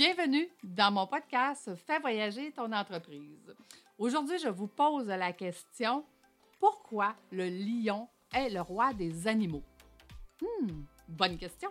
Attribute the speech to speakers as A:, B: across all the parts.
A: Bienvenue dans mon podcast Fais voyager ton entreprise. Aujourd'hui, je vous pose la question pourquoi le lion est le roi des animaux? Hmm, bonne question.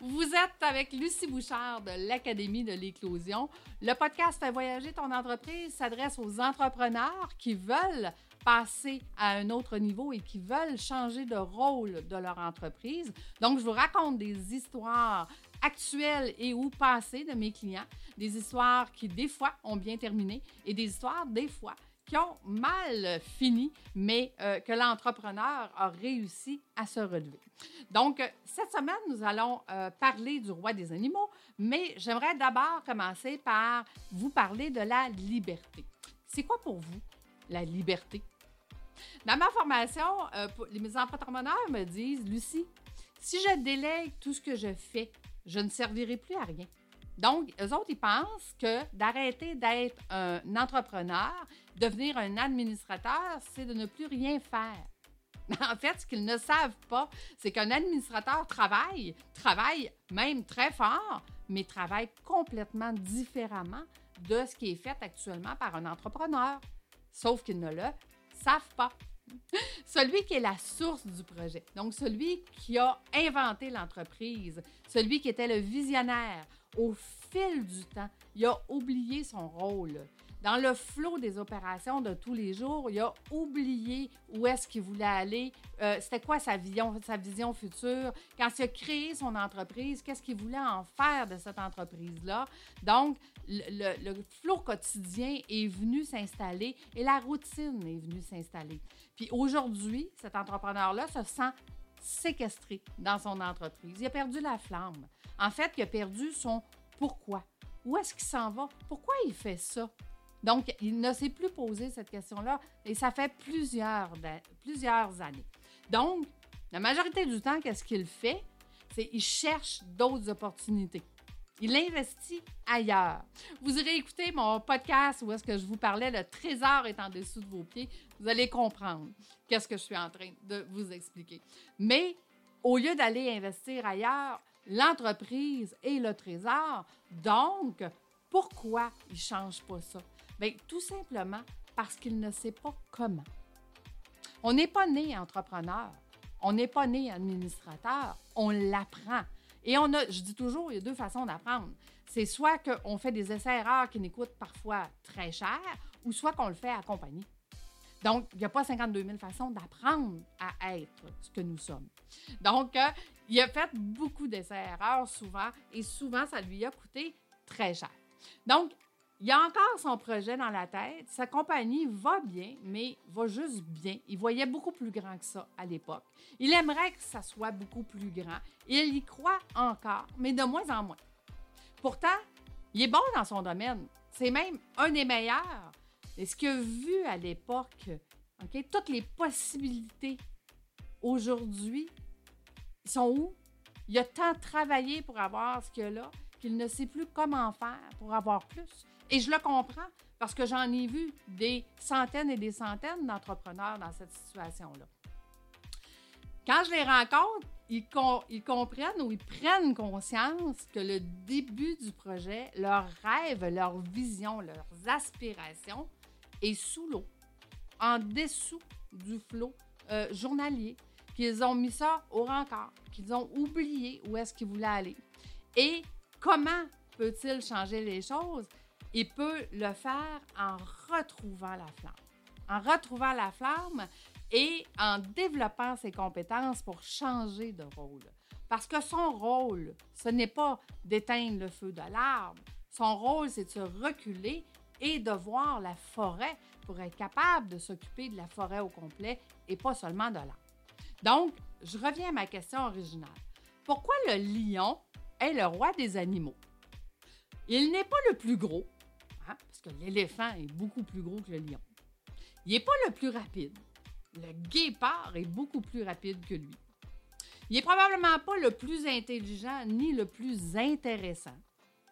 A: Vous êtes avec Lucie Bouchard de l'Académie de l'éclosion. Le podcast Fais voyager ton entreprise s'adresse aux entrepreneurs qui veulent passer à un autre niveau et qui veulent changer de rôle de leur entreprise. Donc, je vous raconte des histoires actuelles et ou passées de mes clients, des histoires qui, des fois, ont bien terminé et des histoires, des fois, qui ont mal fini, mais euh, que l'entrepreneur a réussi à se relever. Donc, cette semaine, nous allons euh, parler du roi des animaux, mais j'aimerais d'abord commencer par vous parler de la liberté. C'est quoi pour vous la liberté? Dans ma formation, euh, mes entrepreneurs me disent, Lucie, si je délègue tout ce que je fais, je ne servirai plus à rien. Donc, eux autres, ils pensent que d'arrêter d'être un entrepreneur, devenir un administrateur, c'est de ne plus rien faire. En fait, ce qu'ils ne savent pas, c'est qu'un administrateur travaille, travaille même très fort, mais travaille complètement différemment de ce qui est fait actuellement par un entrepreneur. Sauf qu'ils ne le savent pas. celui qui est la source du projet, donc celui qui a inventé l'entreprise, celui qui était le visionnaire, au fil du temps, il a oublié son rôle. Dans le flot des opérations de tous les jours, il a oublié où est-ce qu'il voulait aller, euh, c'était quoi sa vision, sa vision future. Quand il a créé son entreprise, qu'est-ce qu'il voulait en faire de cette entreprise-là? Donc, le, le, flot quotidien est venu s'installer et la routine est venue s'installer. Puis aujourd'hui, cet entrepreneur-là se sent séquestré dans son entreprise. Il a perdu la flamme. En fait, il a perdu son pourquoi. Où est-ce qu'il s'en va? Pourquoi il fait ça? Donc, il ne s'est plus posé cette question-là et ça fait plusieurs, plusieurs années. Donc, la majorité du temps, qu'est-ce qu'il fait? C'est qu'il cherche d'autres opportunités. Il investit ailleurs. Vous irez écouter mon podcast où est-ce que je vous parlais, le trésor est en dessous de vos pieds. Vous allez comprendre qu'est-ce que je suis en train de vous expliquer. Mais au lieu d'aller investir ailleurs, l'entreprise est le trésor. Donc, pourquoi il ne change pas ça? Bien, tout simplement parce qu'il ne sait pas comment. On n'est pas né entrepreneur, on n'est pas né administrateur, on l'apprend. Et on a, je dis toujours, il y a deux façons d'apprendre. C'est soit qu'on fait des essais-erreurs qui nous coûtent parfois très cher, ou soit qu'on le fait accompagner. Donc, il n'y a pas 52 000 façons d'apprendre à être ce que nous sommes. Donc, euh, il a fait beaucoup d'essais-erreurs souvent, et souvent, ça lui a coûté très cher. Donc, il a encore son projet dans la tête. Sa compagnie va bien, mais va juste bien. Il voyait beaucoup plus grand que ça à l'époque. Il aimerait que ça soit beaucoup plus grand. Il y croit encore, mais de moins en moins. Pourtant, il est bon dans son domaine. C'est même un des meilleurs. Et ce qu'il a vu à l'époque, toutes les possibilités aujourd'hui, ils sont où? Il a tant travaillé pour avoir ce qu'il a là qu'il ne sait plus comment faire pour avoir plus. Et je le comprends parce que j'en ai vu des centaines et des centaines d'entrepreneurs dans cette situation-là. Quand je les rencontre, ils, comprennent ou ils prennent conscience que le début du projet, leur rêve, leur vision, leurs aspirations est sous l'eau, en dessous du flot euh, journalier, qu'ils ont mis ça au rencard, qu'ils ont oublié où est-ce qu'ils voulaient aller. Et comment peut-il changer les choses? il peut le faire en retrouvant la flamme. En retrouvant la flamme et en développant ses compétences pour changer de rôle. Parce que son rôle, ce n'est pas d'éteindre le feu de l'arbre. Son rôle, c'est de se reculer et de voir la forêt pour être capable de s'occuper de la forêt au complet et pas seulement de l'arbre. Donc, je reviens à ma question originale. Pourquoi le lion est le roi des animaux? Il n'est pas le plus gros, Hein, parce que l'éléphant est beaucoup plus gros que le lion. Il n'est pas le plus rapide. Le guépard est beaucoup plus rapide que lui. Il n'est probablement pas le plus intelligent ni le plus intéressant.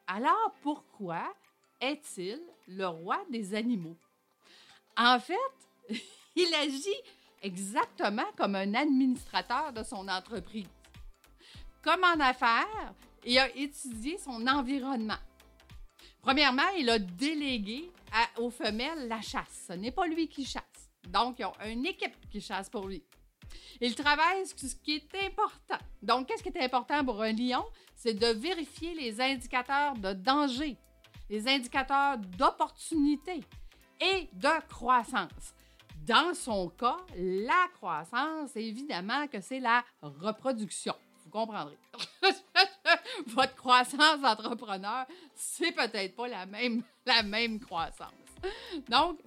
A: Alors pourquoi est-il le roi des animaux? En fait, il agit exactement comme un administrateur de son entreprise. Comme en affaires, il a étudié son environnement Premièrement, il a délégué aux femelles la chasse. Ce n'est pas lui qui chasse. Donc, ils ont une équipe qui chasse pour lui. Il travaille sur ce qui est important. Donc, qu'est-ce qui est important pour un lion? C'est de vérifier les indicateurs de danger, les indicateurs d'opportunité et de croissance. Dans son cas, la croissance, évidemment que c'est la reproduction. Vous comprendrez. Votre croissance d'entrepreneur, c'est peut-être pas la même, la même croissance. Donc,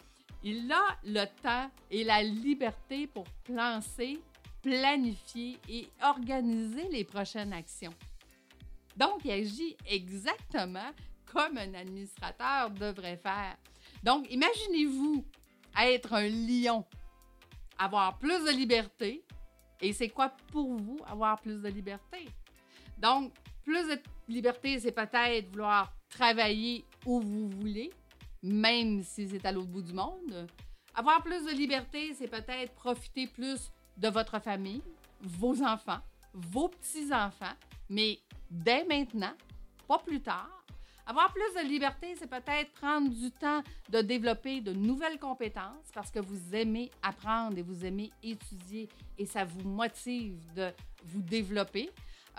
A: il a le temps et la liberté pour penser, planifier et organiser les prochaines actions. Donc, il agit exactement comme un administrateur devrait faire. Donc, imaginez-vous être un lion, avoir plus de liberté. Et c'est quoi pour vous avoir plus de liberté? Donc, plus de liberté, c'est peut-être vouloir travailler où vous voulez, même si c'est à l'autre bout du monde. Avoir plus de liberté, c'est peut-être profiter plus de votre famille, vos enfants, vos petits-enfants, mais dès maintenant, pas plus tard. Avoir plus de liberté, c'est peut-être prendre du temps de développer de nouvelles compétences parce que vous aimez apprendre et vous aimez étudier et ça vous motive de vous développer.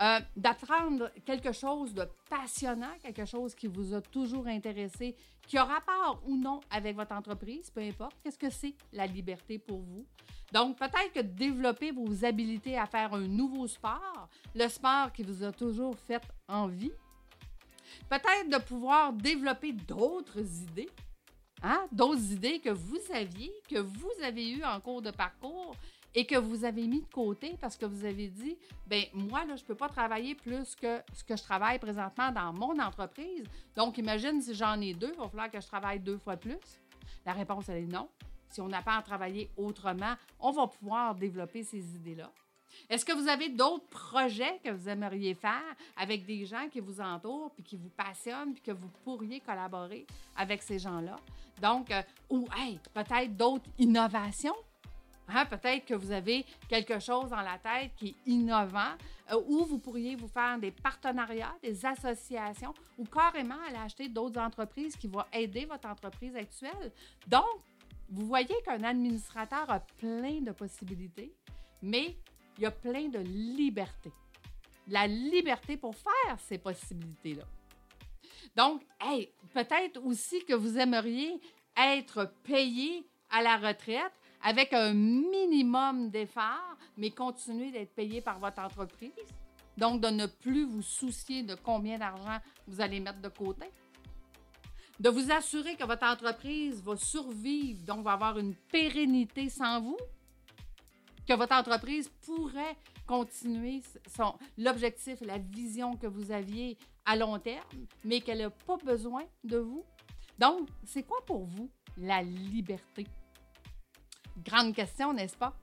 A: Euh, d'apprendre quelque chose de passionnant, quelque chose qui vous a toujours intéressé, qui a rapport ou non avec votre entreprise, peu importe. Qu'est-ce que c'est la liberté pour vous? Donc, peut-être que développer vos habiletés à faire un nouveau sport, le sport qui vous a toujours fait envie. Peut-être de pouvoir développer d'autres idées, hein? d'autres idées que vous aviez, que vous avez eues en cours de parcours et que vous avez mis de côté parce que vous avez dit, ben moi, là, je ne peux pas travailler plus que ce que je travaille présentement dans mon entreprise. Donc, imagine si j'en ai deux, il va falloir que je travaille deux fois plus. La réponse, elle est non. Si on apprend à travailler autrement, on va pouvoir développer ces idées-là. Est-ce que vous avez d'autres projets que vous aimeriez faire avec des gens qui vous entourent, puis qui vous passionnent, puis que vous pourriez collaborer avec ces gens-là? Donc, euh, ou peut-être d'autres innovations Hein, peut-être que vous avez quelque chose dans la tête qui est innovant, euh, ou vous pourriez vous faire des partenariats, des associations, ou carrément aller acheter d'autres entreprises qui vont aider votre entreprise actuelle. Donc, vous voyez qu'un administrateur a plein de possibilités, mais il y a plein de liberté. La liberté pour faire ces possibilités-là. Donc, hey, peut-être aussi que vous aimeriez être payé à la retraite avec un minimum d'efforts, mais continuer d'être payé par votre entreprise. Donc, de ne plus vous soucier de combien d'argent vous allez mettre de côté. De vous assurer que votre entreprise va survivre, donc va avoir une pérennité sans vous. Que votre entreprise pourrait continuer son, l'objectif, la vision que vous aviez à long terme, mais qu'elle n'a pas besoin de vous. Donc, c'est quoi pour vous la liberté? Grande question, n'est-ce pas?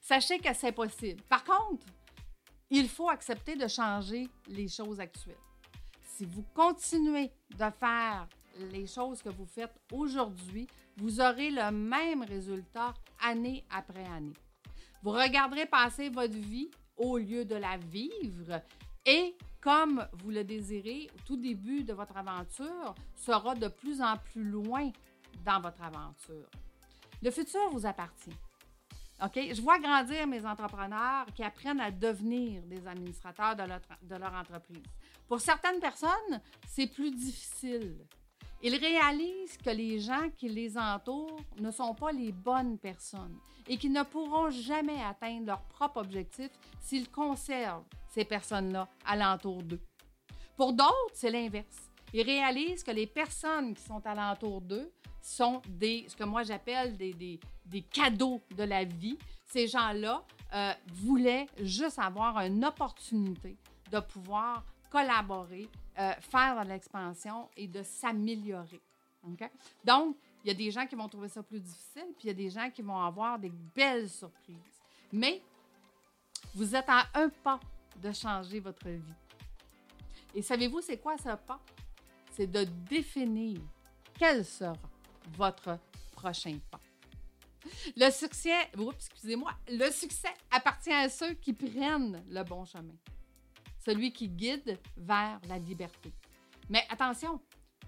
A: Sachez que c'est possible. Par contre, il faut accepter de changer les choses actuelles. Si vous continuez de faire les choses que vous faites aujourd'hui, vous aurez le même résultat année après année. Vous regarderez passer votre vie au lieu de la vivre et comme vous le désirez, au tout début de votre aventure sera de plus en plus loin dans votre aventure. Le futur vous appartient. OK? Je vois grandir mes entrepreneurs qui apprennent à devenir des administrateurs de leur, de leur entreprise. Pour certaines personnes, c'est plus difficile. Ils réalisent que les gens qui les entourent ne sont pas les bonnes personnes et qu'ils ne pourront jamais atteindre leur propre objectif s'ils conservent ces personnes-là alentour d'eux. Pour d'autres, c'est l'inverse. Ils réalisent que les personnes qui sont alentour d'eux sont des, ce que moi j'appelle des, des, des, cadeaux de la vie. Ces gens-là euh, voulaient juste avoir une opportunité de pouvoir collaborer, euh, faire de l'expansion et de s'améliorer. Donc, il y a des gens qui vont trouver ça plus difficile, puis il y a des gens qui vont avoir des belles surprises. Mais vous êtes à un pas de changer votre vie. Et savez-vous, c'est quoi ce pas? C'est de définir quel sera votre prochain pas. Le succès, excusez-moi, le succès appartient à ceux qui prennent le bon chemin, celui qui guide vers la liberté. Mais attention,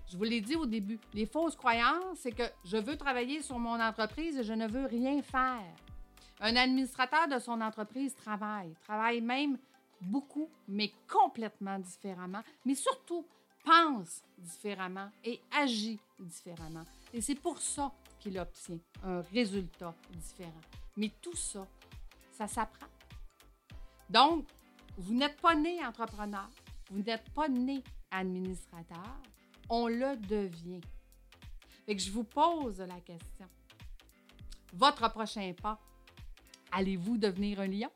A: Je vous l'ai dit au début, les fausses croyances, c'est que je veux travailler sur mon entreprise et je ne veux rien faire. Un administrateur de son entreprise travaille, travaille même beaucoup, mais complètement différemment, mais surtout pense différemment et agit différemment. Et c'est pour ça qu'il obtient un résultat différent. Mais tout ça, ça s'apprend. Donc, vous n'êtes pas né entrepreneur, vous n'êtes pas né administrateur, on le devient. Fait que je vous pose la question. Votre prochain pas, allez-vous devenir un lion?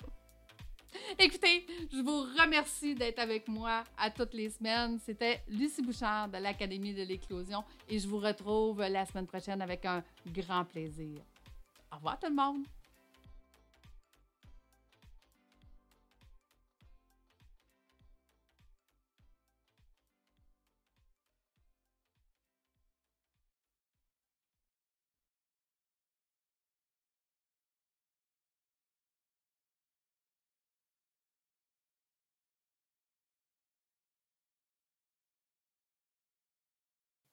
A: Écoutez, je vous remercie d'être avec moi à toutes les semaines. C'était Lucie Bouchard de l'Académie de l'éclosion et je vous retrouve la semaine prochaine avec un grand plaisir. Au revoir tout le monde!